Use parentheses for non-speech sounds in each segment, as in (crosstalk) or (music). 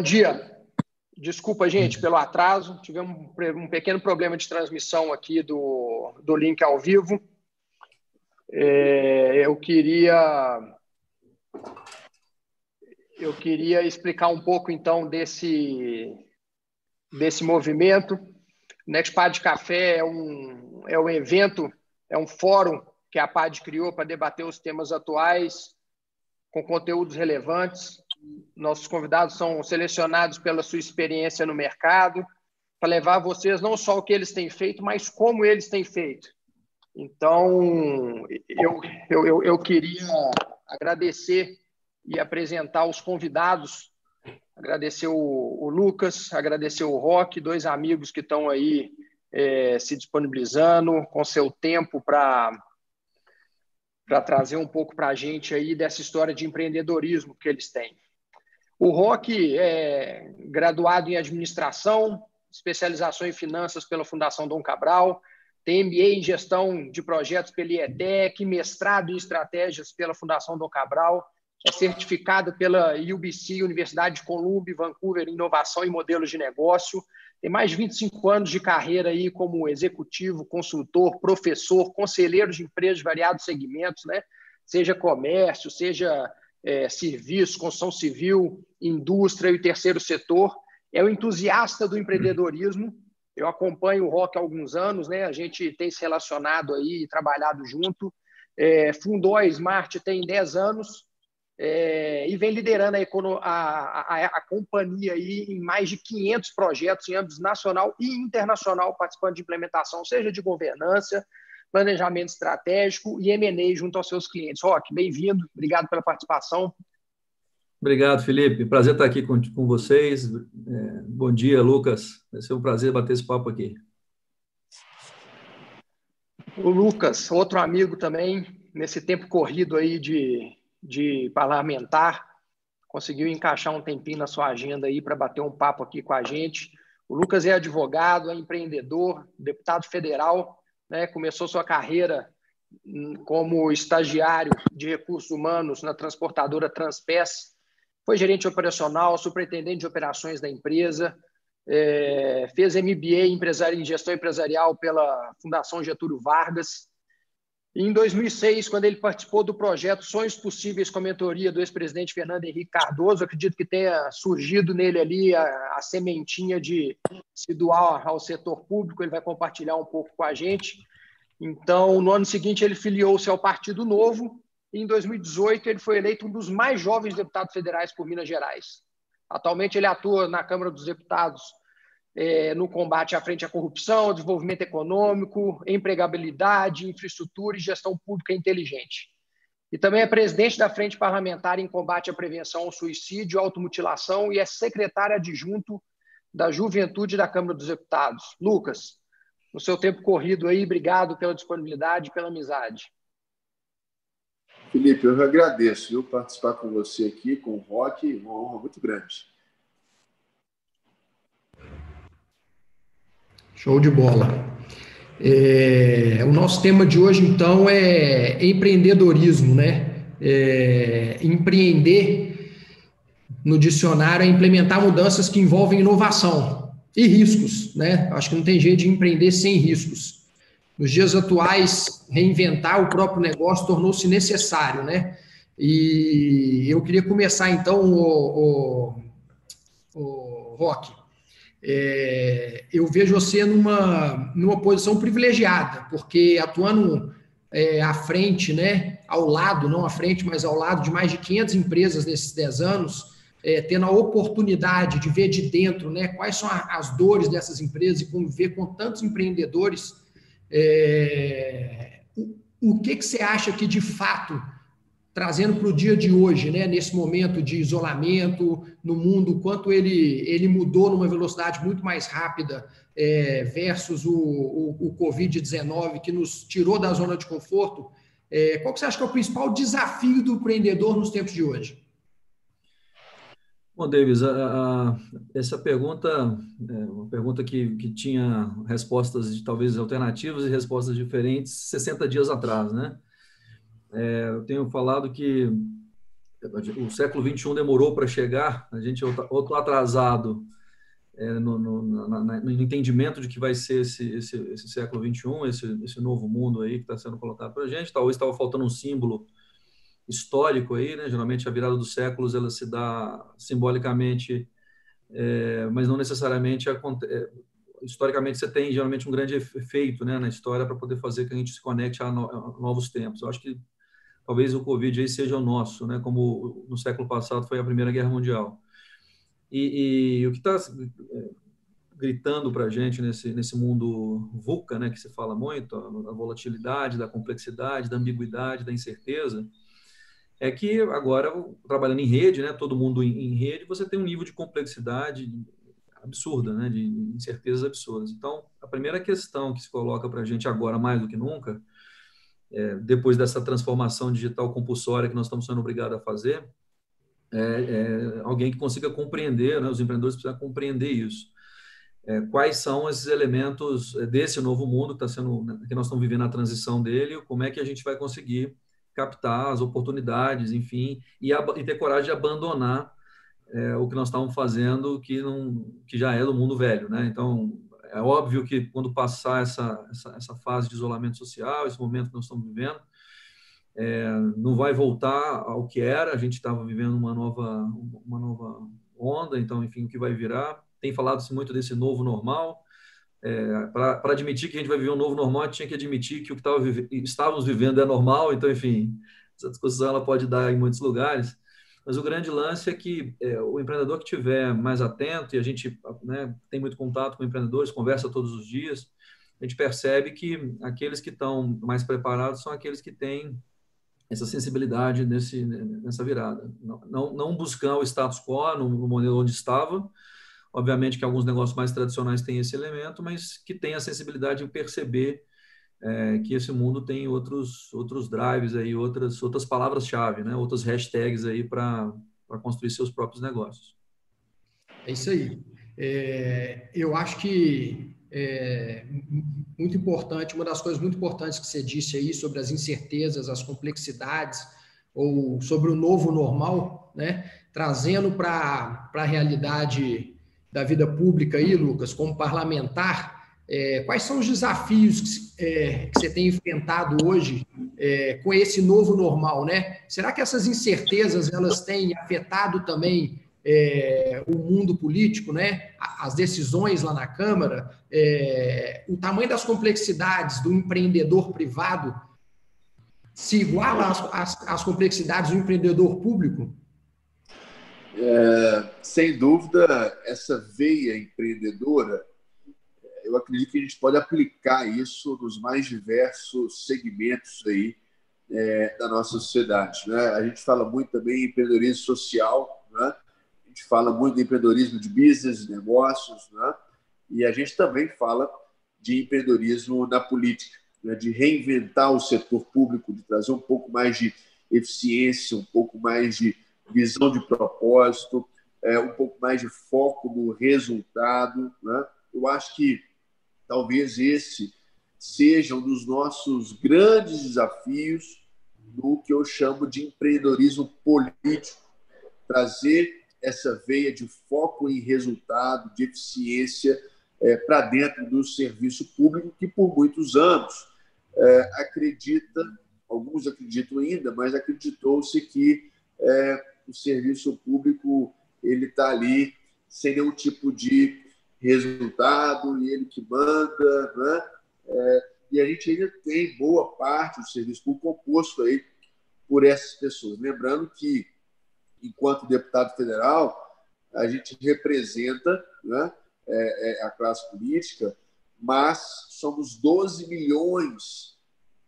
Bom dia. Desculpa, gente, pelo atraso. Tivemos um, pequeno problema de transmissão aqui do, do link ao vivo. É, eu queria eu queria explicar um pouco então desse desse movimento. Nextpad de Café é um é um evento, é um fórum que a PAD criou para debater os temas atuais com conteúdos relevantes nossos convidados são selecionados pela sua experiência no mercado, para levar a vocês não só o que eles têm feito, mas como eles têm feito. Então, eu, eu, eu queria agradecer e apresentar os convidados, agradecer o, o Lucas, agradecer o Rock, dois amigos que estão aí é, se disponibilizando com seu tempo para para trazer um pouco para a gente aí dessa história de empreendedorismo que eles têm. O Roque é graduado em administração, especialização em finanças pela Fundação Dom Cabral, tem MBA em gestão de projetos pela IETEC, mestrado em estratégias pela Fundação Dom Cabral, é certificado pela UBC, Universidade de Columbia, Vancouver, em inovação e modelos de negócio. Tem mais de 25 anos de carreira aí como executivo, consultor, professor, conselheiro de empresas de variados segmentos, né? seja comércio, seja é, serviço, construção civil, indústria e o terceiro setor. É um entusiasta do empreendedorismo. Eu acompanho o Rock há alguns anos, né? A gente tem se relacionado aí trabalhado junto. É, fundou a Smart tem 10 anos é, e vem liderando a, a, a, a, companhia aí em mais de 500 projetos em âmbito nacional e internacional, participando de implementação, seja de governança, planejamento estratégico e M&A junto aos seus clientes. Rock, bem-vindo, obrigado pela participação. Obrigado, Felipe. Prazer estar aqui com, com vocês. É, bom dia, Lucas. Vai ser um prazer bater esse papo aqui. O Lucas, outro amigo também, nesse tempo corrido aí de, de parlamentar, conseguiu encaixar um tempinho na sua agenda aí para bater um papo aqui com a gente. O Lucas é advogado, é empreendedor, deputado federal, né, começou sua carreira como estagiário de recursos humanos na transportadora Transpes, foi gerente operacional, superintendente de operações da empresa, é, fez MBA em gestão empresarial pela Fundação Getúlio Vargas. E em 2006, quando ele participou do projeto Sonhos Possíveis com a mentoria do ex-presidente Fernando Henrique Cardoso, acredito que tenha surgido nele ali a, a sementinha de se doar ao setor público, ele vai compartilhar um pouco com a gente. Então, no ano seguinte, ele filiou-se ao Partido Novo em 2018, ele foi eleito um dos mais jovens deputados federais por Minas Gerais. Atualmente, ele atua na Câmara dos Deputados é, no combate à frente à corrupção, desenvolvimento econômico, empregabilidade, infraestrutura e gestão pública inteligente. E também é presidente da Frente Parlamentar em Combate à Prevenção ao Suicídio, Automutilação e é secretário adjunto da Juventude da Câmara dos Deputados. Lucas, no seu tempo corrido aí, obrigado pela disponibilidade e pela amizade. Felipe, eu agradeço viu, participar com você aqui, com o Rock, uma honra muito grande. Show de bola. É, o nosso tema de hoje, então, é empreendedorismo, né? É, empreender no dicionário é implementar mudanças que envolvem inovação e riscos, né? Acho que não tem jeito de empreender sem riscos. Nos dias atuais, reinventar o próprio negócio tornou-se necessário, né? E eu queria começar então, o, o, o Rock. É, eu vejo você numa, numa posição privilegiada, porque atuando é, à frente, né, ao lado, não à frente, mas ao lado de mais de 500 empresas nesses 10 anos, é, tendo a oportunidade de ver de dentro né, quais são as dores dessas empresas e conviver com tantos empreendedores é, o, o que, que você acha que, de fato, trazendo para o dia de hoje, né, nesse momento de isolamento no mundo, quanto ele, ele mudou numa velocidade muito mais rápida é, versus o, o, o Covid-19, que nos tirou da zona de conforto, é, qual que você acha que é o principal desafio do empreendedor nos tempos de hoje? Bom, Davis, a, a, essa pergunta é uma pergunta que, que tinha respostas de talvez alternativas e respostas diferentes 60 dias atrás, né? É, eu tenho falado que o século XXI demorou para chegar, a gente ou está atrasado é, no, no, no, entendimento de que vai ser esse, esse, esse século XXI, esse, esse novo mundo aí que está sendo colocado para a gente. Talvez estava faltando um símbolo histórico aí, né? Geralmente a virada dos séculos ela se dá simbolicamente, é, mas não necessariamente é, historicamente você tem geralmente um grande efeito, né, na história para poder fazer que a gente se conecte a, no, a novos tempos. Eu acho que talvez o Covid aí seja o nosso, né? Como no século passado foi a Primeira Guerra Mundial. E, e o que está é, gritando para a gente nesse, nesse mundo VUCA, né, que se fala muito, a, volatilidade, da complexidade, da ambiguidade, da incerteza, é que agora, trabalhando em rede, né, todo mundo em, em rede, você tem um nível de complexidade absurda, né, de incertezas absurdas. Então, a primeira questão que se coloca para a gente agora, mais do que nunca, é, depois dessa transformação digital compulsória que nós estamos sendo obrigados a fazer, é, é, alguém que consiga compreender, né, os empreendedores precisam compreender isso. É, quais são esses elementos desse novo mundo que, tá sendo, né, que nós estamos vivendo a transição dele, como é que a gente vai conseguir captar as oportunidades, enfim, e, e ter coragem de abandonar é, o que nós estávamos fazendo que, não, que já é do mundo velho. Né? Então, é óbvio que quando passar essa, essa, essa fase de isolamento social, esse momento que nós estamos vivendo, é, não vai voltar ao que era. A gente estava vivendo uma nova, uma nova onda, então, enfim, o que vai virar. Tem falado-se muito desse novo normal. É, Para admitir que a gente vai viver um novo normal, tinha que admitir que o que tava, estávamos vivendo é normal. Então, enfim, essa discussão ela pode dar em muitos lugares. Mas o grande lance é que é, o empreendedor que tiver mais atento, e a gente né, tem muito contato com empreendedores, conversa todos os dias, a gente percebe que aqueles que estão mais preparados são aqueles que têm essa sensibilidade nesse, nessa virada. Não, não, não buscar o status quo no, no, modelo onde estava, obviamente que alguns negócios mais tradicionais têm esse elemento, mas que tem a sensibilidade de perceber é, que esse mundo tem outros outros drives aí, outras outras palavras-chave, né? outras hashtags aí para construir seus próprios negócios. É isso aí. É, eu acho que é, muito importante, uma das coisas muito importantes que você disse aí sobre as incertezas, as complexidades, ou sobre o novo normal, né? trazendo para a realidade da vida pública aí, Lucas, como parlamentar, é, quais são os desafios que, é, que, você tem enfrentado hoje é, com esse novo normal, né? Será que essas incertezas elas têm afetado também é, o mundo político, né? As decisões lá na Câmara, é, o tamanho das complexidades do empreendedor privado se iguala às, às, às complexidades do empreendedor público? É, sem dúvida, essa veia empreendedora, eu acredito que a gente pode aplicar isso nos mais diversos segmentos aí é, da nossa sociedade. Né? A gente fala muito também em empreendedorismo social, né? gente fala muito de empreendedorismo de business, negócios, né? e a gente também fala de empreendedorismo na política, né? de reinventar o setor público, de trazer um pouco mais de eficiência, um pouco mais de visão de propósito, é, um pouco mais de foco no resultado. Né? Eu acho que talvez esse seja um dos nossos grandes desafios no que eu chamo de empreendedorismo político, trazer essa veia de foco em resultado, de eficiência é, para dentro do serviço público, que por muitos anos é, acredita, alguns acreditam ainda, mas acreditou-se que é, o serviço público ele está ali sem nenhum tipo de resultado e ele que manda, né? É, e a gente ainda tem boa parte do serviço público composto aí por essas pessoas. Lembrando que enquanto deputado federal, a gente representa né, é, é, a classe política, mas somos 12 milhões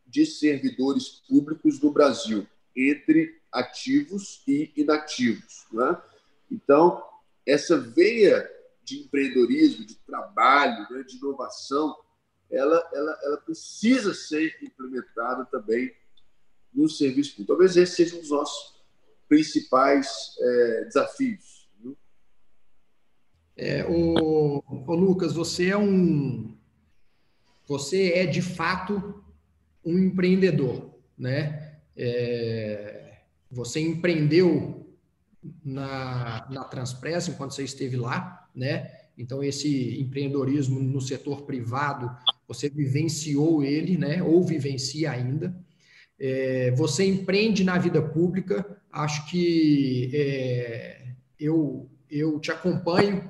de servidores públicos no Brasil, entre ativos e inativos. Né? Então, essa veia de empreendedorismo, de trabalho, né, de inovação, ela, ela, ela precisa ser implementada também no serviço público. Talvez esse seja um dos nossos principais é, desafios? É, o, o, Lucas, você é um, você é de fato um empreendedor, né? É, você empreendeu na, na Transpress enquanto você esteve lá, né? Então, esse empreendedorismo no setor privado, você vivenciou ele, né? Ou vivencia ainda. É, você empreende na vida pública. Acho que é, eu, eu te acompanho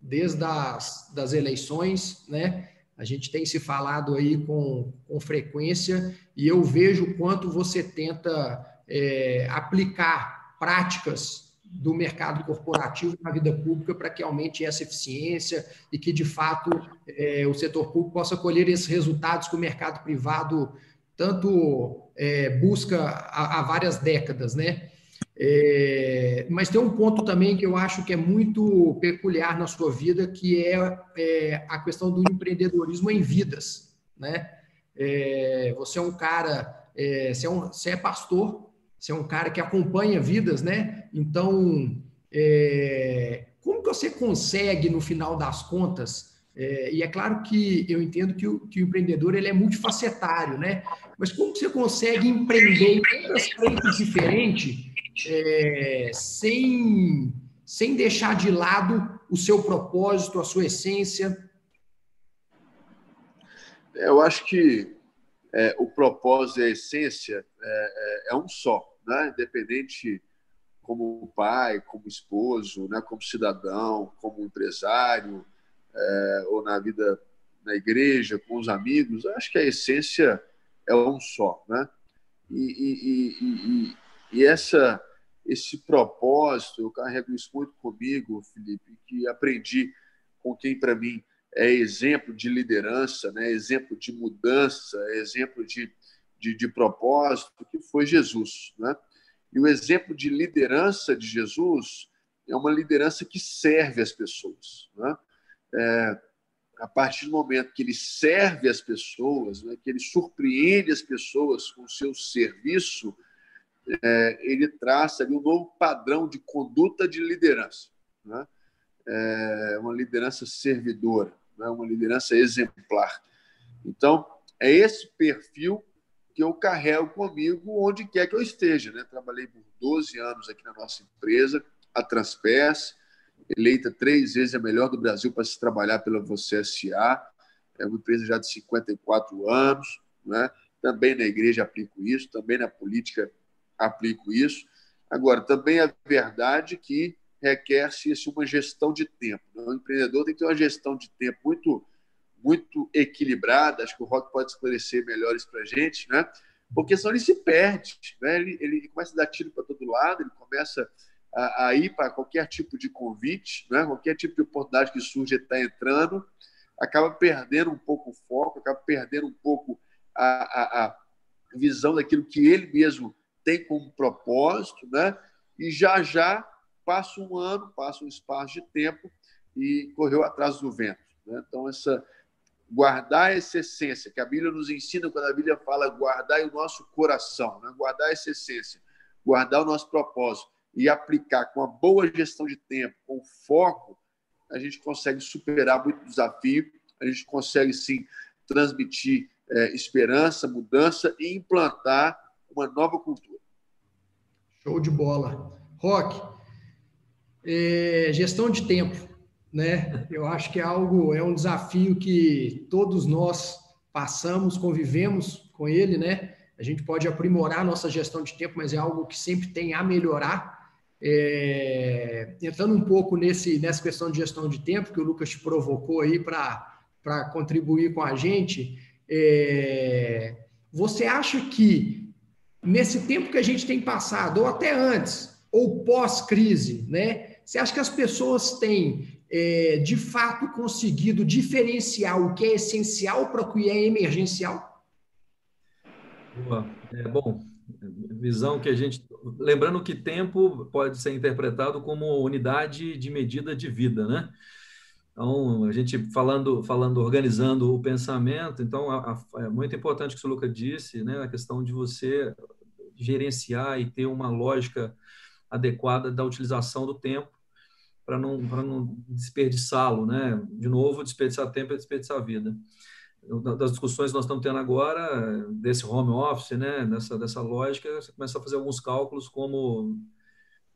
desde as das eleições, né? A gente tem se falado aí com, com frequência e eu vejo o quanto você tenta é, aplicar práticas do mercado corporativo na vida pública para que aumente essa eficiência e que, de fato, é, o setor público possa colher esses resultados que o mercado privado tanto é, busca há, várias décadas, né? É, mas tem um ponto também que eu acho que é muito peculiar na sua vida, que é, é a questão do empreendedorismo em vidas, né? É, você é um cara, é, você, é um, você é pastor, você é um cara que acompanha vidas, né? Então, é, como que você consegue, no final das contas, é, e é claro que eu entendo que o, que o, empreendedor ele é multifacetário, né? Mas como que você consegue empreender em tantas frentes diferentes é, sem, sem deixar de lado o seu propósito, a sua essência? Eu acho que é, o propósito e a essência é, é, é, um só, né? independente como pai, como esposo, né? como cidadão, como empresário, é, ou na vida na igreja, com os amigos, acho que a essência é um só. Né? E, e, e, e essa, esse propósito, eu carrego isso muito comigo, Felipe, que aprendi com quem, para mim, é exemplo de liderança, né? exemplo de mudança, exemplo de, de, de propósito, que foi Jesus. Né? E o exemplo de liderança de Jesus é uma liderança que serve as pessoas. Né? É, a partir do momento que ele serve as pessoas, né, que ele surpreende as pessoas com o seu serviço, é, ele traça ali um novo padrão de conduta de liderança. Né? É uma liderança servidora né? uma liderança exemplar. Então, é esse perfil que eu carrego comigo onde quer que eu esteja. Né? Trabalhei por 12 anos aqui na nossa empresa, a Transpes, eleita três vezes a melhor do Brasil para se trabalhar pela Você SA. É uma empresa já de 54 anos. Né? Também na igreja aplico isso, também na política aplico isso. Agora, também é verdade que requer-se uma gestão de tempo. Né? O empreendedor tem que ter uma gestão de tempo muito, muito equilibrada. Acho que o Rock pode esclarecer melhor isso para a gente, né? porque senão ele se perde. Né? Ele, ele começa a dar tiro para todo lado, ele começa a, a ir para qualquer tipo de convite, né? qualquer tipo de oportunidade que surge, ele está entrando, acaba perdendo um pouco o foco, acaba perdendo um pouco a, a, a visão daquilo que ele mesmo tem como propósito, né? e já já passa um ano, passa um espaço de tempo e correu atrás do vento. Né? Então, essa guardar essa essência, que a Bíblia nos ensina quando a Bíblia fala guardar o nosso coração, né? guardar essa essência, guardar o nosso propósito e aplicar com uma boa gestão de tempo, com foco, a gente consegue superar muito desafio, a gente consegue sim transmitir é, esperança, mudança e implantar uma nova cultura. Show de bola. Rock, é, gestão de tempo, né? Eu acho que é algo, é um desafio que todos nós passamos, convivemos com ele, né? A gente pode aprimorar nossa gestão de tempo, mas é algo que sempre tem a melhorar. É, entrando um pouco nesse, nessa questão de gestão de tempo que o Lucas te provocou aí para contribuir com a gente, é, você acha que nesse tempo que a gente tem passado, ou até antes, ou pós-crise, né? Você acha que as pessoas têm, é, de fato, conseguido diferenciar o que é essencial para o que é emergencial? Boa. É, bom, visão que a gente. Lembrando que tempo pode ser interpretado como unidade de medida de vida, né? Então, a gente falando, falando, organizando o pensamento, então a, a, é muito importante o que o Luca disse, né? A questão de você gerenciar e ter uma lógica adequada da utilização do tempo para não, não desperdiçá-lo, né? De novo, desperdiçar tempo é desperdiçar vida. das discussões que nós estamos tendo agora, desse home office, né, dessa, dessa lógica, você começa a fazer alguns cálculos como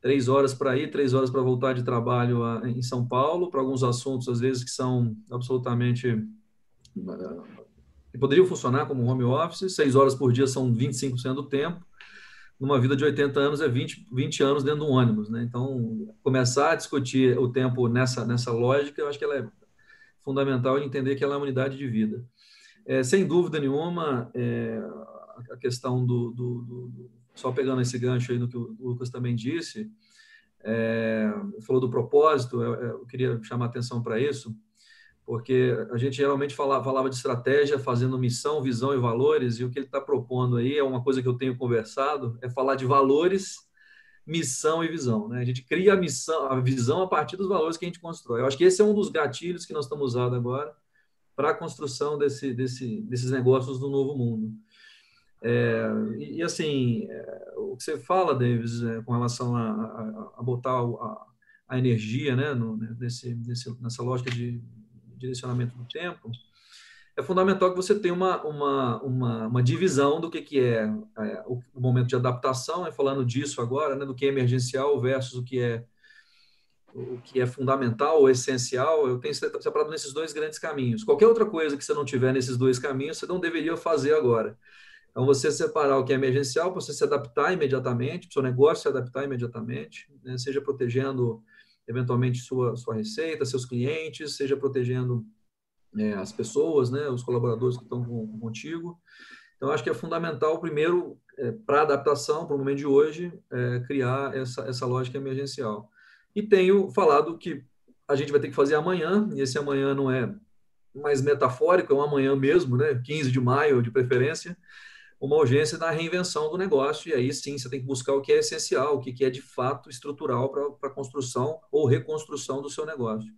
três horas para ir, três horas para voltar de trabalho em São Paulo, para alguns assuntos, às vezes, que são absolutamente. que poderiam funcionar como home office, seis horas por dia são 25% do tempo, numa vida de 80 anos é 20, 20 anos dentro de um ônibus, né? Então, começar a discutir o tempo nessa, nessa lógica, eu acho que ela é fundamental entender que ela é uma unidade de vida. É, sem dúvida nenhuma, é, a questão do, do, do, Só pegando esse gancho aí no que o Lucas também disse, é, falou do propósito, eu, eu queria chamar atenção para isso, porque a gente geralmente falava, falava de estratégia fazendo missão, visão e valores, e o que ele está propondo aí é uma coisa que eu tenho conversado, é falar de valores, missão e visão. Né? A gente cria a missão, a visão a partir dos valores que a gente constrói. Eu acho que esse é um dos gatilhos que nós estamos usando agora para a construção desse, desse, desses negócios do novo mundo. É, e, e, assim, é, o que você fala, Davis, é, com relação a, a, a botar a, a, energia né, no, né, nesse, nesse, nessa lógica de direcionamento do tempo, é fundamental que você tenha uma, uma, uma, uma divisão do que, que é, é o, o, momento de adaptação, é falando disso agora, né, do que é emergencial versus o que é o que é fundamental ou essencial, eu tenho separado nesses dois grandes caminhos. Qualquer outra coisa que você não tiver nesses dois caminhos, você não deveria fazer agora. Então, você separar o que é emergencial para você se adaptar imediatamente, para o seu negócio se adaptar imediatamente, né? seja protegendo eventualmente sua, sua receita, seus clientes, seja protegendo é, as pessoas, né, os colaboradores que estão com, contigo. Então, acho que é fundamental, primeiro, é, para a adaptação, para o momento de hoje, é, criar essa, essa lógica emergencial. E tenho falado que a gente vai ter que fazer amanhã, e esse amanhã não é mais metafórico, é um amanhã mesmo, né, 15 de maio, de preferência, uma urgência na reinvenção do negócio, e aí sim você tem que buscar o que é essencial, o que é de fato estrutural para a construção ou reconstrução do seu negócio.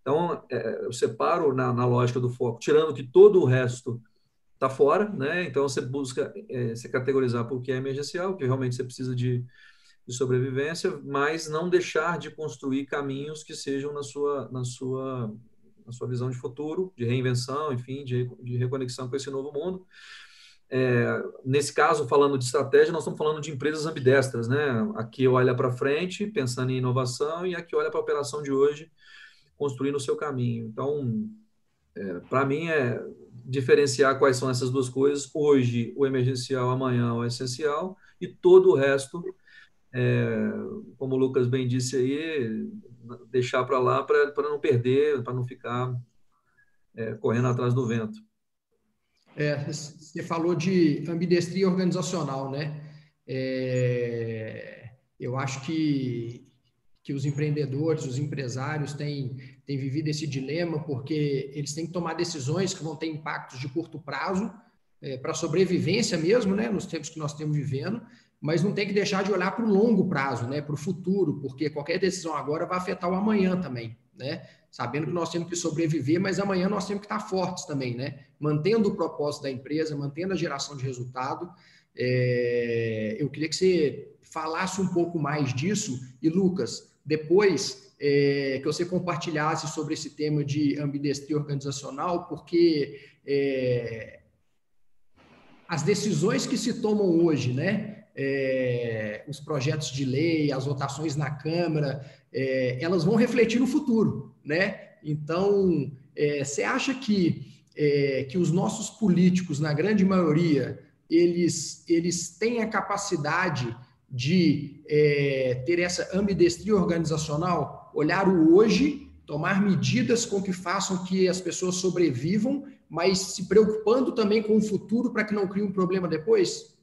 Então, é, eu separo na, na, lógica do foco, tirando que todo o resto está fora, né? Então, você busca é, se categorizar por que é emergencial, que realmente você precisa de, de, sobrevivência, mas não deixar de construir caminhos que sejam na sua, na sua, na sua visão de futuro, de reinvenção, enfim, de, de reconexão com esse novo mundo. É, nesse caso, falando de estratégia, nós estamos falando de empresas ambidestras, né? Aqui olha para frente, pensando em inovação, e aqui olha para a operação de hoje, construindo o seu caminho. Então, é, para mim, é diferenciar quais são essas duas coisas. Hoje, o emergencial, amanhã, o essencial, e todo o resto, é, como o Lucas bem disse aí, deixar para lá para não perder, para não ficar é, correndo atrás do vento. É, você falou de ambidestria organizacional, né? É, eu acho que que os empreendedores, os empresários têm, têm vivido esse dilema, porque eles têm que tomar decisões que vão ter impactos de curto prazo, é, para sobrevivência mesmo, né, nos tempos que nós estamos vivendo, mas não tem que deixar de olhar para o longo prazo, né, para o futuro, porque qualquer decisão agora vai afetar o amanhã também, né? Sabendo que nós temos que sobreviver, mas amanhã nós temos que estar fortes também, né? Mantendo o propósito da empresa, mantendo a geração de resultado. É... eu queria que você falasse um pouco mais disso. E, Lucas, depois é, que você compartilhasse sobre esse tema de ambidestria organizacional, porque é, as decisões que se tomam hoje, né, é, os projetos de lei, as votações na Câmara, é, elas vão refletir no futuro, né? Então, é, você acha que, é, que os nossos políticos, na grande maioria, eles, eles têm a capacidade de é, ter essa ambidestria organizacional, olhar o hoje, tomar medidas com que façam que as pessoas sobrevivam, mas se preocupando também com o futuro para que não crie um problema depois?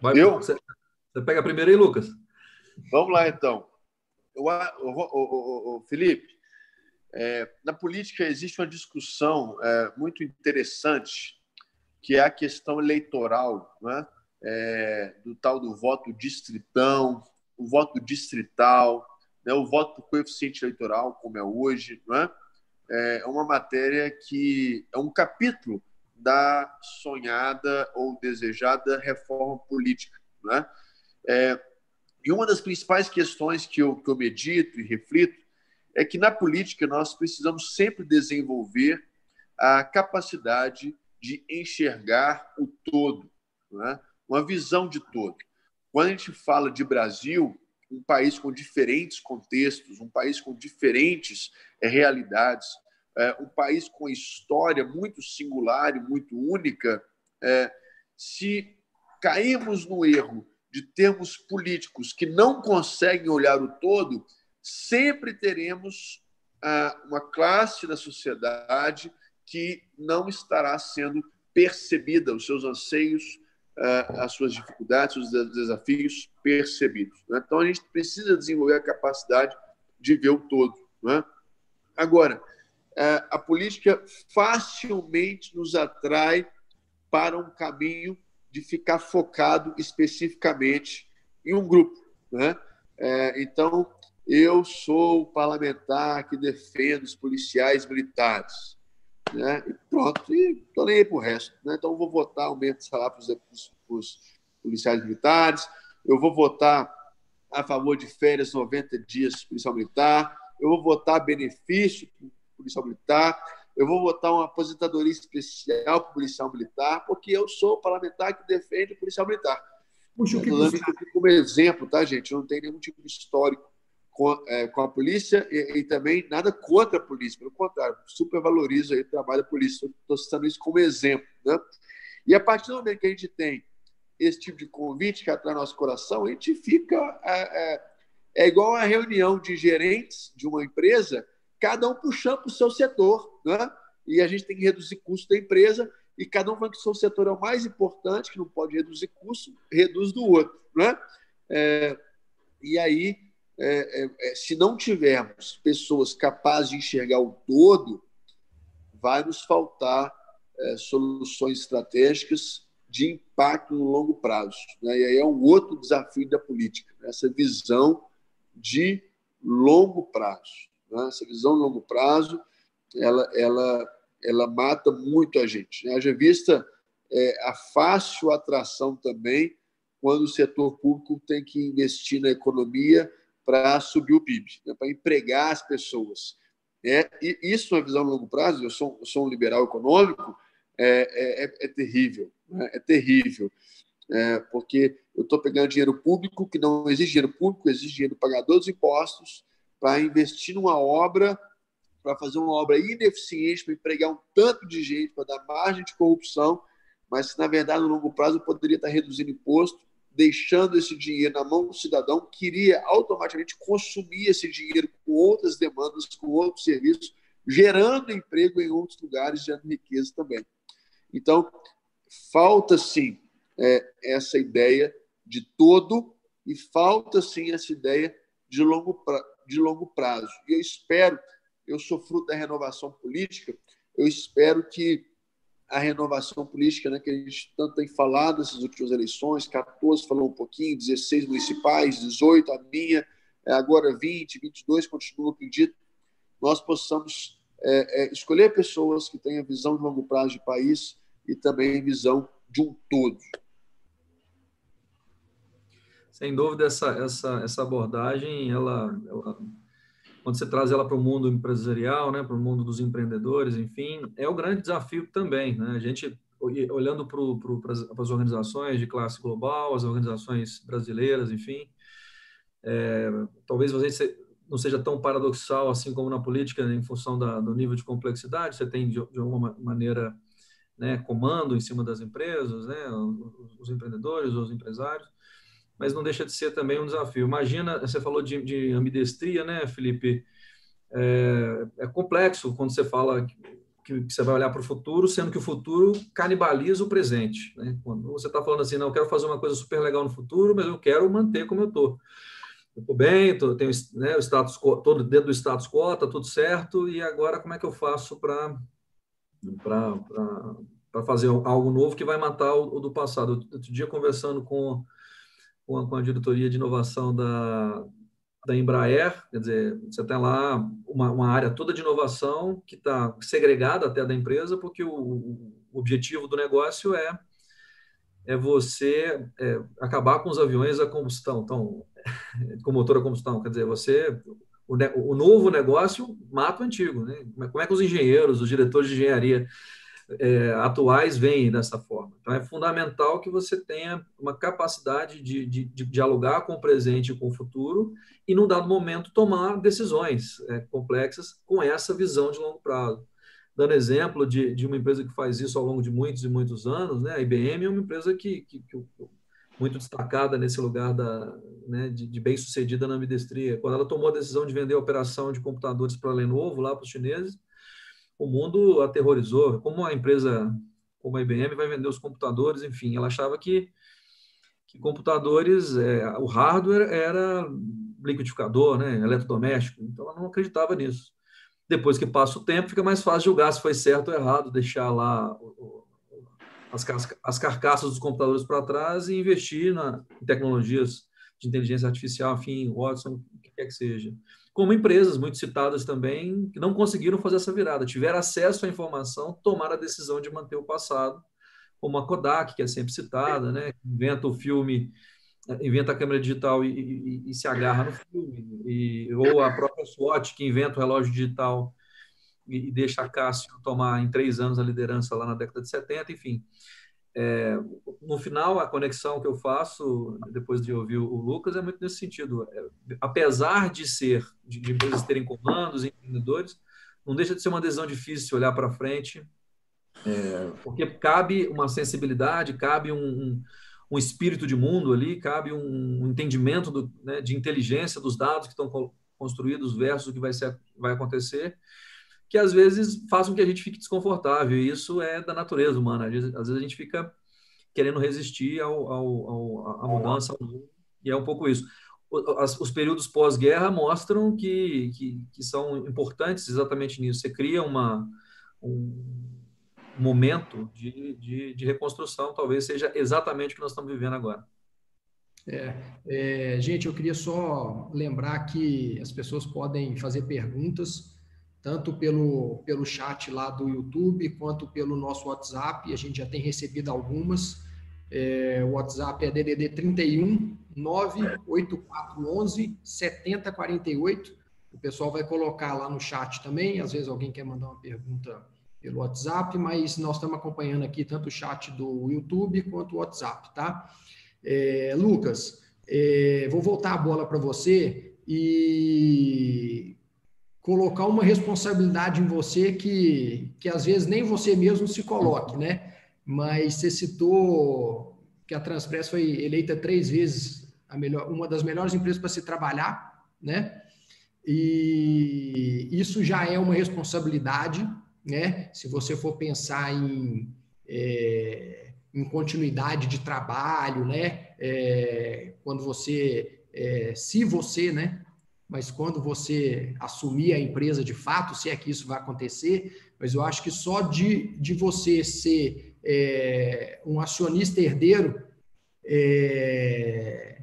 Vai, eu? Você, você pega primeiro aí, Lucas. Vamos lá, então. O, o, o, Felipe, é, na política existe uma discussão é, muito interessante, que é a questão eleitoral, né? é, do tal do voto distritão, o voto distrital, né, o voto por coeficiente eleitoral, como é hoje, não é? é uma matéria que é um capítulo da sonhada ou desejada reforma política. Não é? E uma das principais questões que eu, que eu medito e reflito é que na política nós precisamos sempre desenvolver a capacidade de enxergar o todo, né? uma visão de todo. Quando a gente fala de Brasil, um país com diferentes contextos, um país com diferentes é, realidades, é, um país com história muito singular e muito única, é, se cairmos no erro de termos políticos que não conseguem olhar o todo, sempre teremos ah, uma classe da sociedade que não estará sendo percebida, os seus anseios, ah, as suas dificuldades, os desafios percebidos. Né? Então, a gente precisa desenvolver a capacidade de ver o todo. Né? Agora, ah, a política facilmente nos atrai para um caminho de ficar focado especificamente em um grupo. Né? É, então, eu sou o parlamentar que defende os policiais militares. Né? E pronto, e estou nem aí para o resto. Né? Então, vou votar aumento de salário para os policiais militares, eu vou votar a favor de férias 90 dias policial militar, eu vou votar benefício policial militar, eu vou votar uma aposentadoria especial para o policial militar, porque eu sou o parlamentar que defende o policial militar. Puxa, o que você... como exemplo, tá, gente? Eu não tenho nenhum tipo de histórico com, é, com a polícia e, e, também nada contra a polícia, pelo contrário, supervalorizo aí o trabalho da polícia. Estou citando isso como exemplo. Né? E a partir do momento que a gente tem esse tipo de convite que atrai nosso coração, a gente fica. É, é, é igual a reunião de gerentes de uma empresa, cada um puxando para o seu setor. Né? E a gente tem que reduzir custo da empresa e cada um falando que o seu setor é o mais importante, que não pode reduzir custo, reduz do outro. Né? É, e aí é, é, é, se não tivermos pessoas capazes de enxergar o todo, vai nos faltar é, soluções estratégicas de impacto no longo prazo. Né? E aí é um outro desafio da política, né? essa visão de longo prazo. Né? Essa visão de longo prazo, ela, ela, ela mata muito a gente. Né? Haja vista é, a fácil atração também quando o setor público tem que investir na economia para subir o PIB, né, para empregar as pessoas. É, e isso, na visão a longo prazo, eu sou, sou um liberal econômico, é, é, é terrível. Né, é terrível. É, porque eu estou pegando dinheiro público, que não exige dinheiro público, exige dinheiro do pagador dos impostos, para investir numa obra, para fazer uma obra ineficiente, para empregar um tanto de gente, para dar margem de corrupção, mas que, na verdade, no longo prazo, poderia estar reduzindo imposto deixando esse dinheiro na mão do cidadão, queria automaticamente consumir esse dinheiro com outras demandas, com outros serviços, gerando emprego em outros lugares, gerando riqueza também. Então, falta sim é, essa ideia de todo e falta sim essa ideia de longo, pra, de longo prazo. E eu espero, eu sou fruto da renovação política, eu espero que a renovação política, né, que a gente tanto tem falado nessas últimas eleições, 14 falou um pouquinho, 16 municipais, 18 a minha, é, agora 20, 22 continua acredito, nós possamos é, é, escolher pessoas que tenham visão de longo prazo de país e também visão de um todo. Sem dúvida, essa, essa, essa abordagem, ela, ela quando você traz ela para o mundo empresarial, né, para o mundo dos empreendedores, enfim, é o grande desafio também. Né? A gente, olhando para as organizações de classe global, as organizações brasileiras, enfim, é, talvez você não seja tão paradoxal assim como na política, em função da, do nível de complexidade, você tem, de, de alguma maneira, né, comando em cima das empresas, né, os, os empreendedores, os empresários, mas não deixa de ser também um desafio. Imagina, você falou de, de ambidestria, né, Felipe? É, é, complexo quando você fala que, que você vai olhar para o futuro, sendo que o futuro canibaliza o presente. Né? Quando você está falando assim, não, eu quero fazer uma coisa super legal no futuro, mas eu quero manter como eu estou. Eu estou bem, tô, tenho né, o status quo, todo dentro do status quo, está tudo certo, e agora como é que eu faço para para fazer algo novo que vai matar o, o do passado? Outro dia, conversando com com a, com a diretoria de inovação da, da Embraer, quer dizer, você tem lá uma, uma área toda de inovação que está segregada até da empresa, porque o, o, objetivo do negócio é, é você é, acabar com os aviões a combustão, então, (laughs) com motor a combustão, quer dizer, você o, o novo negócio mata o antigo. Né? Como é que os engenheiros, os diretores de engenharia é, atuais veem dessa forma? Então, é fundamental que você tenha uma capacidade de, de, de dialogar com o presente e com o futuro e, num dado momento, tomar decisões é, complexas com essa visão de longo prazo. Dando exemplo de, de uma empresa que faz isso ao longo de muitos e muitos anos, né? a IBM é uma empresa que, que, que muito destacada nesse lugar da, né, de, de bem-sucedida na ambidestria. Quando ela tomou a decisão de vender a operação de computadores para a Lenovo, lá para os chineses, o mundo aterrorizou. Como a empresa como a IBM vai vender os computadores, enfim, ela achava que, que computadores, é, o hardware era liquidificador, né, eletrodoméstico, então ela não acreditava nisso. Depois que passa o tempo, fica mais fácil julgar se foi certo ou errado, deixar lá o, as, as carcaças dos computadores para trás e investir na, em tecnologias de inteligência artificial, enfim, Watson, o que quer que seja. Como empresas muito citadas também, que não conseguiram fazer essa virada, tiveram acesso à informação, tomaram a decisão de manter o passado, como a Kodak, que é sempre citada, né? inventa o filme, inventa a câmera digital e, e, e se agarra no filme, e, ou a própria SWAT, que inventa o relógio digital e, deixa a Cássio tomar em três anos a liderança lá na década de 70, enfim. É, no final, a conexão que eu faço, depois de ouvir o Lucas, é muito nesse sentido. É, apesar de ser, de, de empresas terem comandos, empreendedores, não deixa de ser uma decisão difícil olhar para frente, é, porque cabe uma sensibilidade, cabe um, um, um, espírito de mundo ali, cabe um, entendimento do, né, de inteligência dos dados que estão construídos versus o que vai, ser, vai acontecer que às vezes faz com que a gente fique desconfortável. E isso é da natureza humana. Às vezes, às vezes a gente fica querendo resistir ao, ao, ao, à mudança, e é um pouco isso. Os, os períodos pós-guerra mostram que, que, que, são importantes exatamente nisso. Você cria uma, um momento de, de, de reconstrução, talvez seja exatamente o que nós estamos vivendo agora. É, é, gente, eu queria só lembrar que as pessoas podem fazer perguntas tanto pelo, pelo chat lá do YouTube quanto pelo nosso WhatsApp. A gente já tem recebido algumas. É, o WhatsApp é DDD 31 98411 7048. O pessoal vai colocar lá no chat também. Às vezes alguém quer mandar uma pergunta pelo WhatsApp, mas nós estamos acompanhando aqui tanto o chat do YouTube quanto o WhatsApp, tá? É, Lucas, é, vou voltar a bola para você e colocar uma responsabilidade em você que, que às vezes nem você mesmo se coloque, né? Mas você citou que a Transpress foi eleita três vezes a melhor, uma das melhores empresas para se trabalhar, né? E isso já é uma responsabilidade, né? Se você for pensar em, é, em continuidade de trabalho, né? É, quando você, é, se você, né? Mas quando você assumir a empresa de fato, se é que isso vai acontecer, mas eu acho que só de, de você ser é, um acionista herdeiro, é,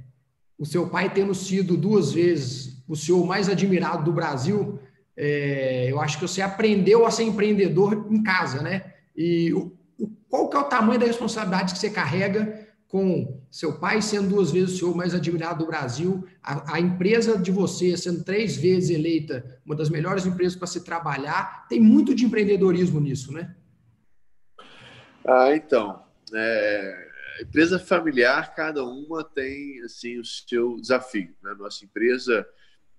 o seu pai tendo sido duas vezes o senhor mais admirado do Brasil, é, eu acho que você aprendeu a ser empreendedor em casa, né? E o, qual que é o tamanho da responsabilidade que você carrega com seu pai sendo duas vezes o senhor mais admirado do Brasil, a, a, empresa de você sendo três vezes eleita uma das melhores empresas para se trabalhar, tem muito de empreendedorismo nisso, né? Ah, então, é, empresa familiar, cada uma tem assim o seu desafio. Né? Nossa empresa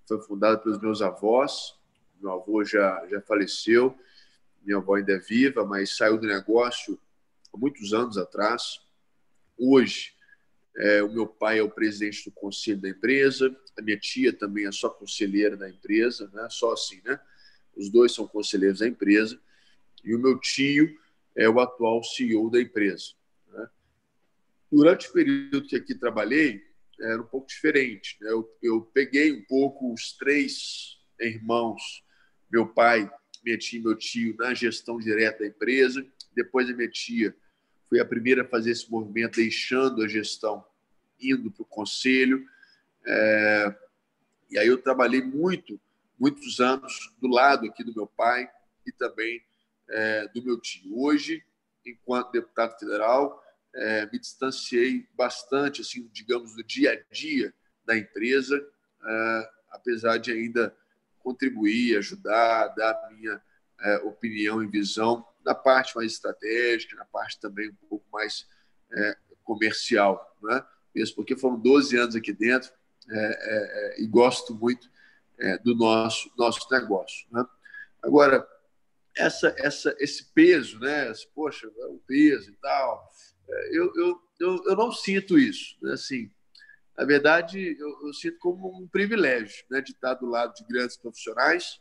foi fundada pelos meus avós, meu avô já, já faleceu, minha avó ainda é viva, mas saiu do negócio há muitos anos atrás Hoje, é, o meu pai é o presidente do conselho da empresa, a minha tia também é só conselheira da empresa, né? só assim, né? Os dois são conselheiros da empresa. E o meu tio é o atual CEO da empresa. Né? Durante o período que aqui trabalhei, era um pouco diferente. Né? Eu, eu peguei um pouco os três irmãos, meu pai, minha tia e meu tio, na gestão direta da empresa. Depois a minha tia Fui a primeira a fazer esse movimento, deixando a gestão, indo para o conselho. É... E aí eu trabalhei muito, muitos anos do lado aqui do meu pai e também é, do meu tio. Hoje, enquanto deputado federal, é, me distanciei bastante, assim, digamos, do dia a dia da empresa, é, apesar de ainda contribuir, ajudar, dar a minha é, opinião e visão na parte mais estratégica, na parte também um pouco mais é, comercial, né? mesmo porque foram 12 anos aqui dentro é, é, é, e gosto muito é, do nosso, nosso negócio. Né? Agora, essa, essa, esse peso, né? poxa, o peso e tal, eu, eu, eu, eu não sinto isso. Né? Assim, na verdade, eu, eu, sinto como um privilégio né? de estar do lado de grandes profissionais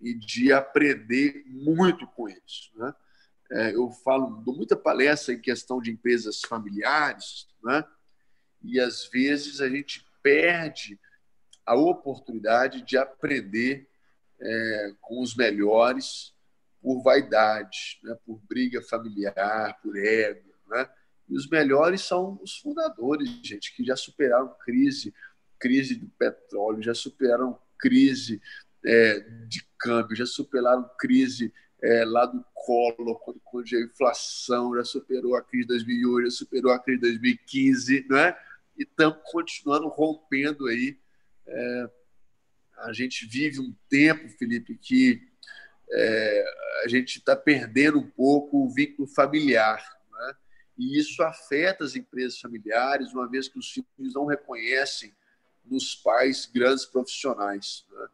e de aprender muito com eles. Né? É, eu falo, muita palestra em questão de empresas familiares, né? e às vezes a gente perde a oportunidade de aprender é, com os melhores por vaidade, né? por briga familiar, por ego. Né? E os melhores são os fundadores, gente, que já superaram crise, crise do petróleo, já superaram crise é, de câmbio, já superaram crise é, lá do colo, quando, quando a inflação já superou a crise de 2008, já superou a crise de 2015, não é? E estamos continuando rompendo aí. É, a gente vive um tempo, Felipe, que é, a gente está perdendo um pouco o vínculo familiar. Né? E isso afeta as empresas familiares, uma vez que os filhos não reconhecem nos pais grandes profissionais. Né?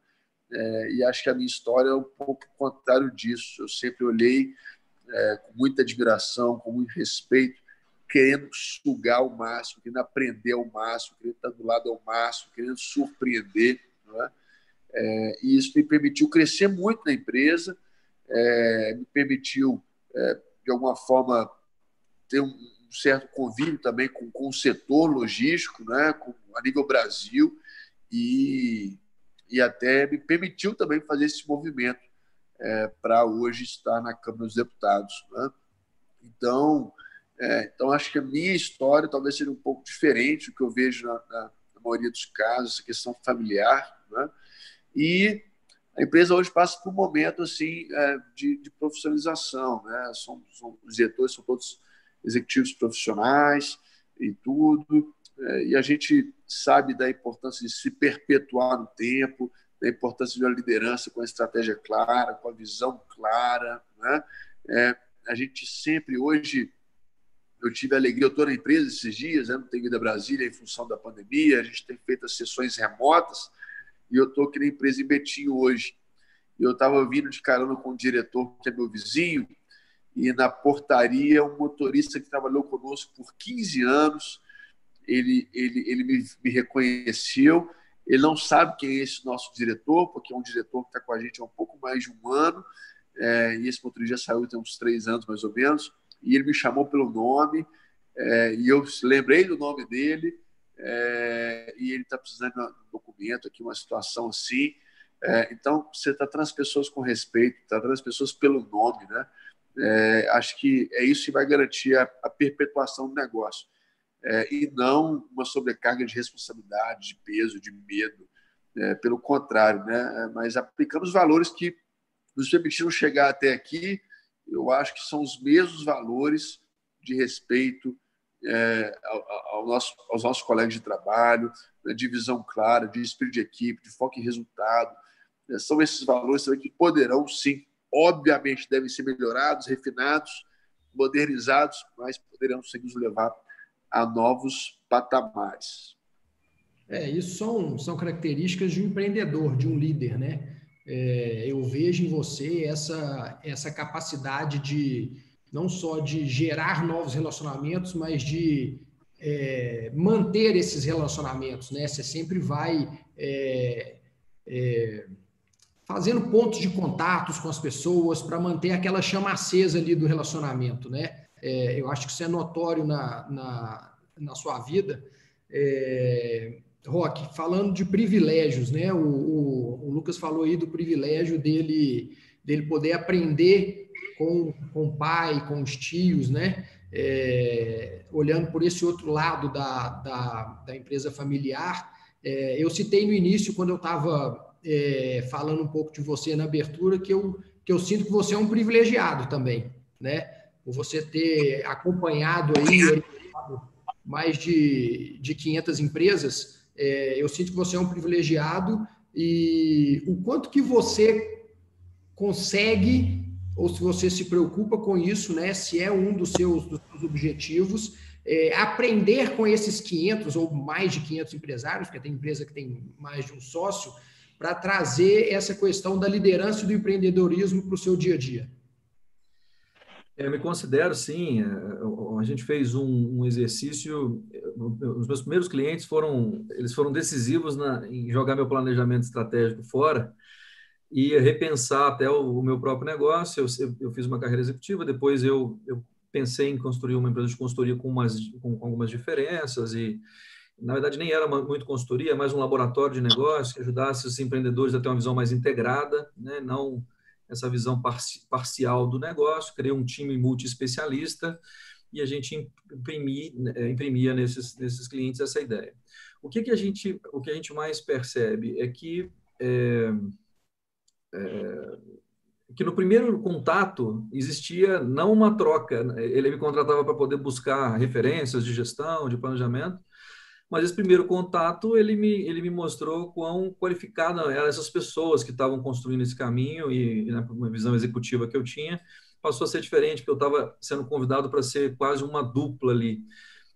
É, e acho que a minha história é um pouco o contrário disso. Eu sempre olhei é, com muita admiração, com muito respeito, querendo sugar ao máximo, querendo aprender ao máximo, querendo estar do lado ao máximo, querendo surpreender. É? É, e isso me permitiu crescer muito na empresa, é, me permitiu, é, de alguma forma, ter um, um certo convívio também com, com o setor logístico, né, com, a nível Brasil, e e até me permitiu também fazer esse movimento é, para hoje estar na Câmara dos Deputados. Né? Então, é, então, acho que a minha história talvez seja um pouco diferente do que eu vejo na, na, na maioria dos casos, essa questão familiar. Né? E a empresa hoje passa por um momento assim é, de, de, profissionalização. Né? São, são, os diretores são todos executivos profissionais e tudo. É, e a gente sabe da importância de se perpetuar no tempo, da importância de uma liderança com a estratégia clara, com a visão clara. Né? É, a gente sempre, hoje, eu tive a alegria, eu estou na empresa esses dias, né? não tenho ido a Brasília em função da pandemia, a gente tem feito as sessões remotas, e eu estou aqui na empresa em Betinho hoje. Eu estava vindo de carona com o diretor, que é meu vizinho, e na portaria, um motorista que trabalhou conosco por 15 anos, ele, ele, ele me, me reconheceu. Ele não sabe quem é esse nosso diretor, porque é um diretor que está com a gente há um pouco mais de um ano, é, e esse motorista já saiu tem uns três anos mais ou menos, e ele me chamou pelo nome, é, e eu lembrei do nome dele, é, e ele está precisando de um documento aqui, uma situação assim. É, então, você está tratando as pessoas com respeito, está tratando as pessoas pelo nome, né? É, acho que é isso que vai garantir a, a perpetuação do negócio é, e não uma sobrecarga de responsabilidade, de peso, de medo. É, pelo contrário, né? mas aplicamos valores que nos permitiram chegar até aqui, eu acho que são os mesmos valores de respeito é, ao, ao nosso, aos nossos colegas de trabalho, né, de visão clara, de espírito de equipe, de foco em resultado. É, são esses valores que poderão, sim, obviamente, devem ser melhorados, refinados, modernizados, mas poderão sim nos levar a novos patamares. É, isso são, são características de um empreendedor, de um líder, né? É, eu vejo em você essa, essa capacidade de não só de gerar novos relacionamentos, mas de é, manter esses relacionamentos, né? Você sempre vai é, é, fazendo pontos de contatos com as pessoas para manter aquela chama acesa ali do relacionamento, né? É, eu acho que isso é notório na, na, na sua vida. É, Rock, falando de privilégios, né? O, o, o, Lucas falou aí do privilégio dele, dele poder aprender com, com o pai, com os tios, né? É, olhando por esse outro lado da, da, da empresa familiar. É, eu citei no início, quando eu estava é, falando um pouco de você na abertura, que eu, que eu sinto que você é um privilegiado também, né? Por você ter acompanhado aí mais de, de 500 empresas, é, eu sinto que você é um privilegiado e o quanto que você consegue ou se você se preocupa com isso, né? Se é um dos seus, dos seus objetivos, é, aprender com esses 500 ou mais de 500 empresários, porque tem empresa que tem mais de um sócio, para trazer essa questão da liderança e do empreendedorismo para o seu dia a dia. Eu me considero, sim. É, a gente fez um, um, exercício. Os meus primeiros clientes foram, eles foram decisivos na, em jogar meu planejamento estratégico fora e repensar até o, o meu próprio negócio. Eu, eu, fiz uma carreira executiva, depois eu, eu pensei em construir uma empresa de consultoria com, umas, com, com algumas diferenças e na verdade nem era muito consultoria, mas um laboratório de negócio que ajudasse os empreendedores a ter uma visão mais integrada, né? não essa visão parcial do negócio, criei um time multi-especialista e a gente imprimia, né, imprimia nesses, nesses clientes essa ideia. O que, que, a, gente, o que a gente mais percebe é que, é, é, que no primeiro contato existia não uma troca, né, ele me contratava para poder buscar referências de gestão, de planejamento, mas esse primeiro contato ele me, ele me mostrou quão qualificadas eram essas pessoas que estavam construindo esse caminho e, e na visão executiva que eu tinha passou a ser diferente, porque eu estava sendo convidado para ser quase uma dupla ali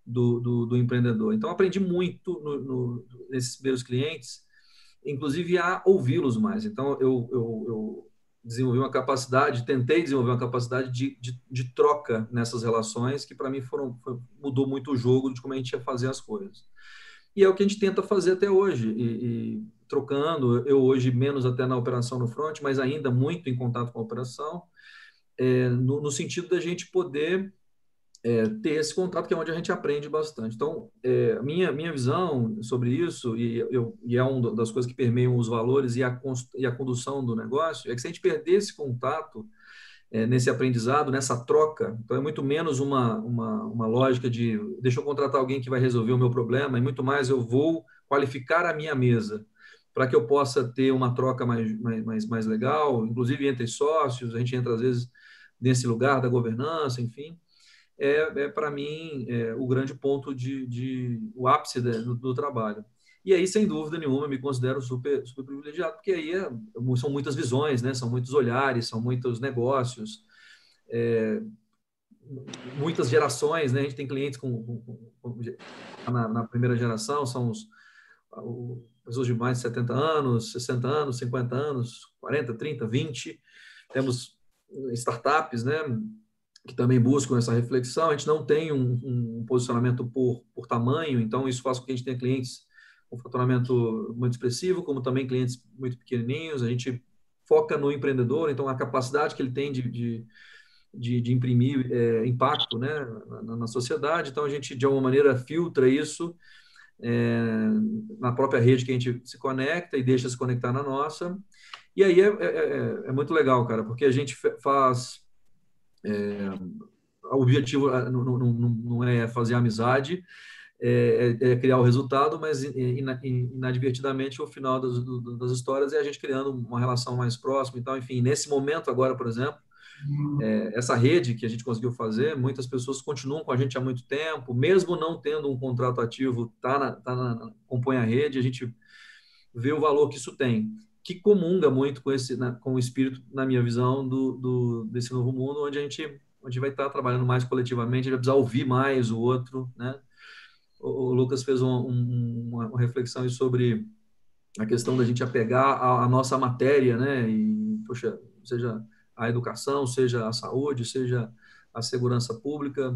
do, do, do empreendedor. Então, aprendi muito no, no, nesses primeiros clientes, inclusive a ouvi-los mais. Então, eu, eu, eu, desenvolvi uma capacidade, tentei desenvolver uma capacidade de, de, de troca nessas relações, que para mim foram, foi, mudou muito o jogo de como a gente ia fazer as coisas. E é o que a gente tenta fazer até hoje. E, e, trocando, eu hoje menos até na operação no front, mas ainda muito em contato com a operação, é, no, no, sentido da gente poder é, ter esse contato, que é onde a gente aprende bastante. Então, é, minha, minha visão sobre isso, e, eu, e é uma das coisas que permeiam os valores e a, e a condução do negócio, é que se a gente perder esse contato, é, nesse aprendizado, nessa troca. Então, é muito menos uma, uma, uma lógica de deixa eu contratar alguém que vai resolver o meu problema, e muito mais eu vou qualificar a minha mesa para que eu possa ter uma troca mais, mais, mais legal, inclusive entre sócios, a gente entra às vezes nesse lugar da governança, enfim. É, é para mim é, o grande ponto de, de o ápice do, do trabalho. E aí, sem dúvida nenhuma, eu me considero super, super privilegiado, porque aí é, são muitas visões, né? são muitos olhares, são muitos negócios, é, muitas gerações. Né? A gente tem clientes com, com, com na, na, primeira geração, são os, os, pessoas de mais de 70 anos, 60 anos, 50 anos, 40, 30, 20. Temos startups, né? Que também buscam essa reflexão. A gente não tem um, um posicionamento por, por tamanho, então isso faz com que a gente tenha clientes um faturamento muito expressivo, como também clientes muito pequenininhos. A gente foca no empreendedor, então a capacidade que ele tem de, de, de, de imprimir é, impacto né, na, na, sociedade. Então a gente, de alguma maneira, filtra isso é, na própria rede que a gente se conecta e deixa se conectar na nossa. E aí é, é, é, é muito legal, cara, porque a gente faz. É, o objetivo não, não, não é fazer amizade, é, é, é, criar o resultado, mas inadvertidamente o final das, das, histórias é a gente criando uma relação mais próxima. Então, enfim, nesse momento agora, por exemplo, é, essa rede que a gente conseguiu fazer, muitas pessoas continuam com a gente há muito tempo, mesmo não tendo um contrato ativo, tá na, tá na, compõe a rede, a gente vê o valor que isso tem, que comunga muito com esse, com o espírito, na minha visão, do, do, desse novo mundo, onde a gente onde vai estar trabalhando mais coletivamente, a gente vai precisar ouvir mais o outro, né? o Lucas fez um, um, uma reflexão sobre a questão da gente apegar a, a, nossa matéria, né? E, poxa, seja a educação, seja a saúde, seja a segurança pública.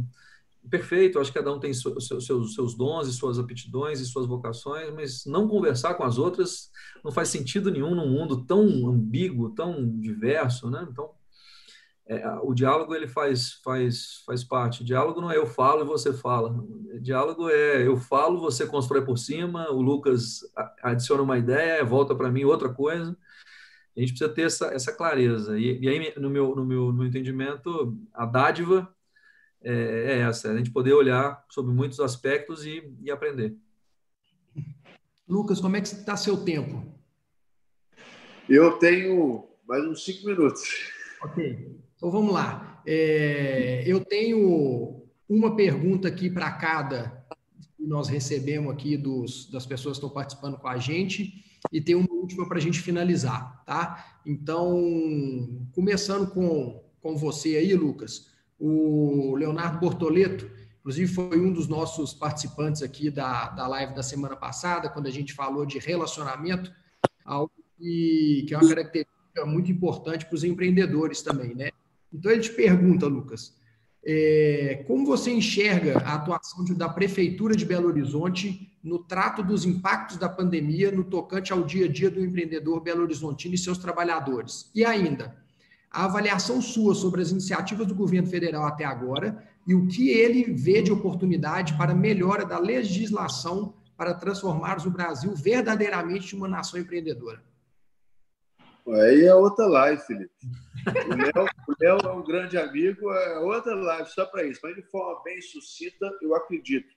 Perfeito, acho que cada um tem seus, seus, seus dons e suas aptidões e suas vocações, mas não conversar com as outras não faz sentido nenhum num mundo tão ambíguo, tão diverso, né? Então, é, o diálogo ele faz, faz, faz parte. O diálogo não é eu falo e você fala. O diálogo é eu falo, você constrói por cima, o Lucas adiciona uma ideia, volta para mim outra coisa. A gente precisa ter essa, essa clareza. E, e, aí, no meu, no, meu, no meu entendimento, a dádiva é, é essa: é a gente poder olhar sobre muitos aspectos e, e aprender. Lucas, como é que está seu tempo? Eu tenho mais uns cinco minutos. Ok. Então vamos lá. É, eu tenho uma pergunta aqui para cada nós recebemos aqui dos, das pessoas que estão participando com a gente e tem uma última para a gente finalizar, tá? Então, começando com, com você aí, Lucas, o Leonardo Bortoleto, inclusive foi um dos nossos participantes aqui da, da live da semana passada, quando a gente falou de relacionamento, algo que, que é uma característica muito importante para os empreendedores também, né? Então, ele te pergunta, Lucas, é, como você enxerga a atuação de, da Prefeitura de Belo Horizonte no trato dos impactos da pandemia no tocante ao dia a dia do empreendedor belo-horizontino e seus trabalhadores? E ainda, a avaliação sua sobre as iniciativas do governo federal até agora e o que ele vê de oportunidade para melhora da legislação para transformarmos o Brasil verdadeiramente em uma nação empreendedora. Aí é outra live, Felipe. O Léo, é um grande amigo, é outra live só para isso. Mas de forma bem sucinta, eu acredito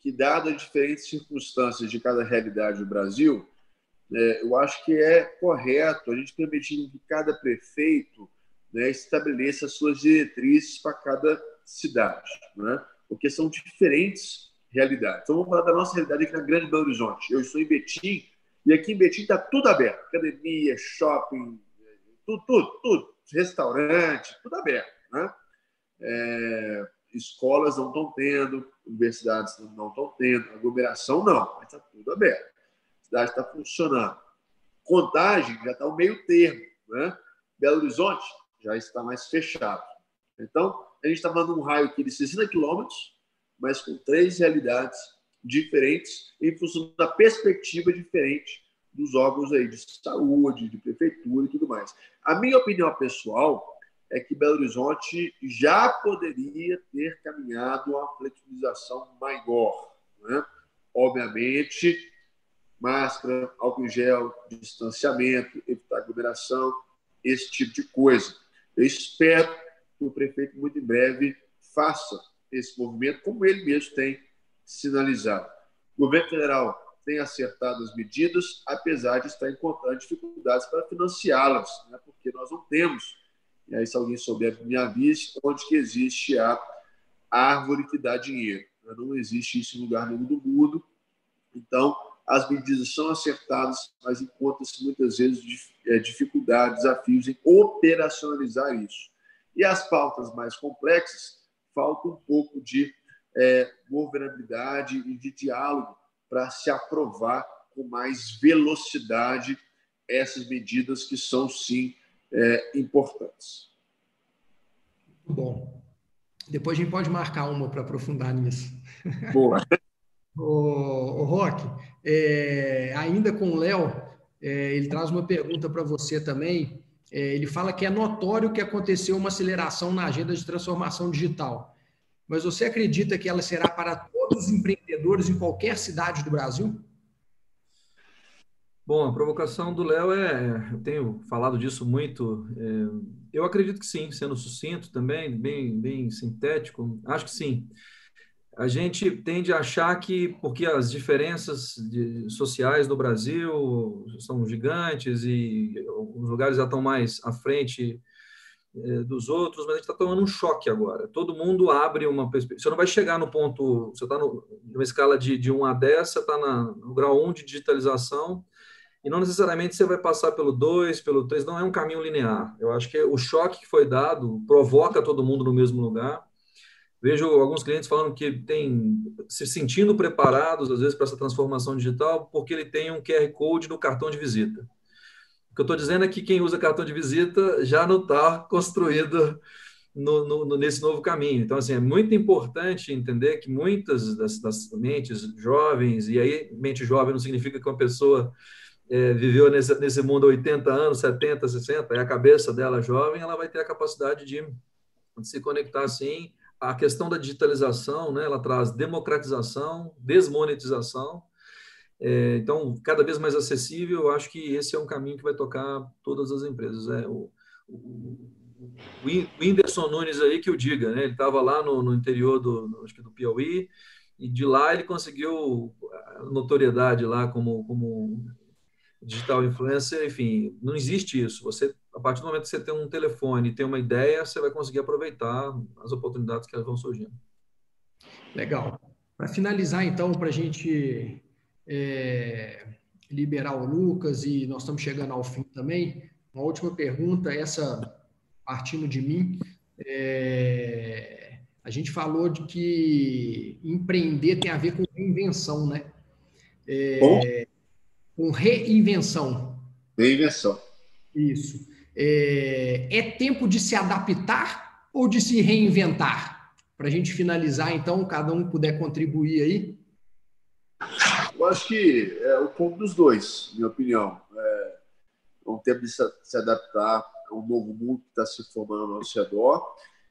que, dadas as diferentes circunstâncias de cada realidade do Brasil, é, eu acho que é correto a gente permitir que cada prefeito né, estabeleça as suas diretrizes para cada cidade, né? porque são diferentes realidades. Então, vamos falar da nossa realidade aqui na Grande Belo Horizonte. Eu estou em Betim, e aqui em Betim está tudo aberto: academia, shopping, tudo, tudo, tudo. Restaurante, tudo aberto. Né? É, escolas não estão tendo, universidades não estão tendo, aglomeração não, mas está tudo aberto. A cidade está funcionando. Contagem já está o meio termo. Né? Belo Horizonte já está mais fechado. Então, a gente está falando um raio aqui de 60 quilômetros, mas com três realidades diferentes em função da perspectiva diferente dos órgãos aí de saúde, de prefeitura e tudo mais. A minha opinião pessoal é que Belo Horizonte já poderia ter caminhado uma flexibilização maior. Né? Obviamente, máscara, álcool gel, distanciamento, evitar aglomeração, esse tipo de coisa. Eu espero que o prefeito, muito em breve, faça esse movimento, como ele mesmo tem sinalizado. O governo federal tem acertado as medidas, apesar de estar encontrando dificuldades para financiá-las, né? porque nós não temos, e aí se alguém souber, me avise, onde que existe a árvore que dá dinheiro. Né? Não existe isso em lugar nenhum do mundo. Então, as medidas são acertadas, mas encontra-se muitas vezes é, dificuldades, desafios em operacionalizar isso. E as pautas mais complexas, falta um pouco de é, governabilidade e de diálogo para se aprovar com mais velocidade essas medidas que são, sim, é, importantes. Muito bom. Depois a gente pode marcar uma para aprofundar nisso. Boa. (laughs) Roque, é, ainda com o Léo, é, ele traz uma pergunta para você também. É, ele fala que é notório que aconteceu uma aceleração na agenda de transformação digital mas você acredita que ela será para todos os empreendedores em qualquer cidade do Brasil? Bom, a provocação do Léo é, eu tenho falado disso muito. É, eu acredito que sim, sendo sucinto também, bem, bem sintético, acho que sim. A gente tende a achar que, porque as diferenças de, sociais do Brasil são gigantes e os lugares já estão mais à frente é, dos outros, mas a gente está tomando um choque agora. Todo mundo abre uma perspectiva. Você não vai chegar no ponto. Você está numa escala de, de 1 a 10, você está no grau 1 de digitalização, e não necessariamente você vai passar pelo 2, pelo 3, não é um caminho linear. Eu acho que o choque que foi dado provoca todo mundo no mesmo lugar. Vejo alguns clientes falando que tem se sentindo preparados, às vezes, para essa transformação digital, porque ele tem um QR Code no cartão de visita. O que eu estou dizendo é que quem usa cartão de visita já não está construído no, no, nesse novo caminho. Então, assim, é muito importante entender que muitas das, das, mentes jovens, e aí mente jovem não significa que uma pessoa é, viveu nesse, nesse mundo há 80 anos, 70, 60, é a cabeça dela jovem, ela vai ter a capacidade de, de se conectar assim. A questão da digitalização, né, ela traz democratização, desmonetização, é, então, cada vez mais acessível, eu acho que esse é um caminho que vai tocar todas as empresas. É, o, o, o Whindersson Nunes aí que o diga, né? Ele estava lá no, no interior do, no, acho que do Piauí, e de lá ele conseguiu notoriedade lá como, como digital influencer, enfim, não existe isso. Você, a partir do momento que você tem um telefone e tem uma ideia, você vai conseguir aproveitar as oportunidades que elas vão surgindo. Legal. Para finalizar, então, para a gente é, liberar o Lucas e nós estamos chegando ao fim também, uma última pergunta, essa partindo de mim. É, a gente falou de que empreender tem a ver com reinvenção, né? É, com reinvenção. Reinvenção. Isso. É, é tempo de se adaptar ou de se reinventar? Para a gente finalizar, então, cada um puder contribuir aí. Eu acho que é o ponto dos dois, minha opinião. É um tempo de se adaptar a um novo mundo que está se formando ao nosso redor.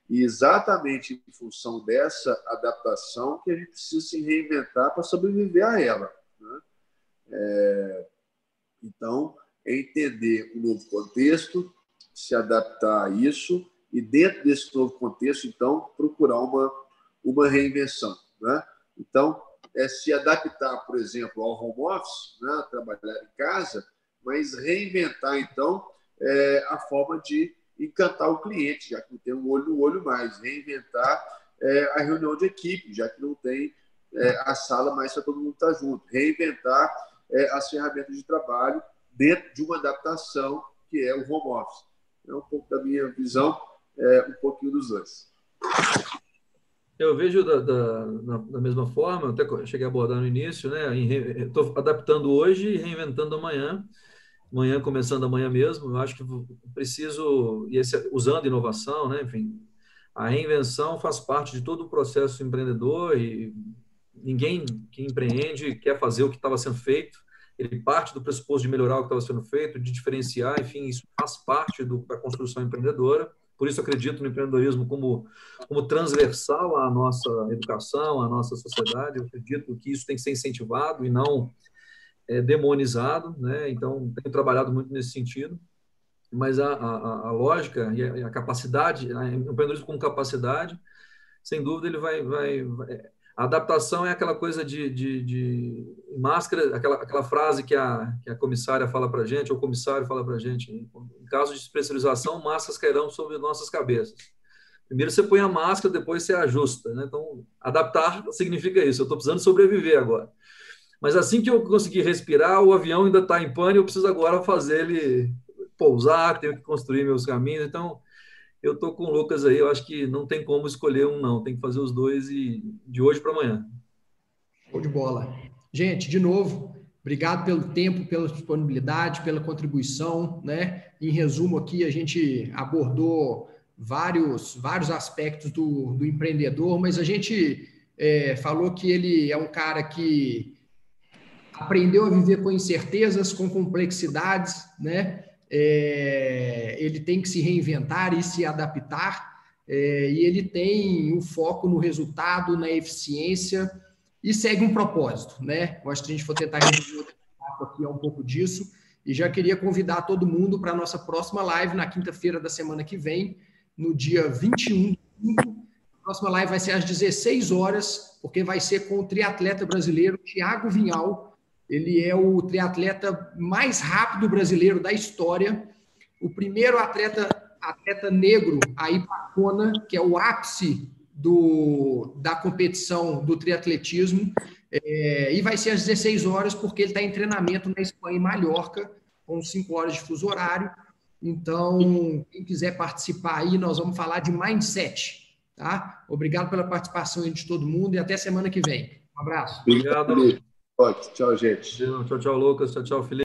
E exatamente em função dessa adaptação que a gente precisa se reinventar para sobreviver a ela. Né? É, então, é entender o novo contexto, se adaptar a isso e, dentro desse novo contexto, então, procurar uma, uma reinvenção. Né? Então, é se adaptar, por exemplo, ao home office, né? trabalhar em casa, mas reinventar, então, é, a forma de encantar o cliente, já que não tem um olho no olho mais, reinventar é, a reunião de equipe, já que não tem é, a sala mais para todo mundo estar junto, reinventar é, as ferramentas de trabalho dentro de uma adaptação que é o home office. É um pouco da minha visão, é, um pouquinho dos dois. Eu vejo da, da, da, mesma forma, até cheguei a abordar no início, né? Estou adaptando hoje e reinventando amanhã. Amanhã, começando amanhã mesmo, eu acho que preciso, e esse, usando inovação, né? Enfim, a reinvenção faz parte de todo o processo empreendedor e ninguém que empreende quer fazer o que estava sendo feito ele parte do pressuposto de melhorar o que estava sendo feito, de diferenciar, enfim, isso faz parte do, da construção empreendedora. Por isso acredito no empreendedorismo como, como transversal à nossa educação, à nossa sociedade. Eu acredito que isso tem que ser incentivado e não é, demonizado, né? Então, tenho trabalhado muito nesse sentido. Mas a, a, a lógica e a, a capacidade, o empreendedorismo com capacidade, sem dúvida ele vai, vai, vai a adaptação é aquela coisa de, de, de máscara, aquela, aquela frase que a, que a comissária fala para a gente, ou o comissário fala para a gente. Em caso de especialização, máscaras cairão sobre nossas cabeças. Primeiro você põe a máscara, depois você ajusta. Né? Então, adaptar significa isso. Eu estou precisando sobreviver agora. Mas assim que eu conseguir respirar, o avião ainda está em pânico, eu preciso agora fazer ele pousar, tenho que construir meus caminhos. Então, eu tô com o Lucas aí, eu acho que não tem como escolher um, não. Tem que fazer os dois e de hoje para amanhã. Show de bola. Gente, de novo, obrigado pelo tempo, pela disponibilidade, pela contribuição, né? Em resumo aqui, a gente abordou vários, vários aspectos do, do empreendedor, mas a gente é, falou que ele é um cara que aprendeu a viver com incertezas, com complexidades, né? É, ele tem que se reinventar e se adaptar, é, e ele tem um foco no resultado, na eficiência, e segue um propósito, né? Eu acho que a gente for tentar resumir aqui é um pouco disso, e já queria convidar todo mundo para a nossa próxima live na quinta-feira da semana que vem, no dia 21 a próxima live vai ser às 16 horas, porque vai ser com o triatleta brasileiro Tiago Vinhal, ele é o triatleta mais rápido brasileiro da história, o primeiro atleta, atleta negro a ir para Kona, que é o ápice do, da competição do triatletismo, é, e vai ser às 16 horas, porque ele está em treinamento na Espanha, em Mallorca, com 5 horas de fuso horário. Então, quem quiser participar aí, nós vamos falar de mindset. Tá? Obrigado pela participação de todo mundo e até semana que vem. Um abraço. Obrigado. Tchau, gente. Tchau, tchau, Lucas. Tchau, tchau, Felipe.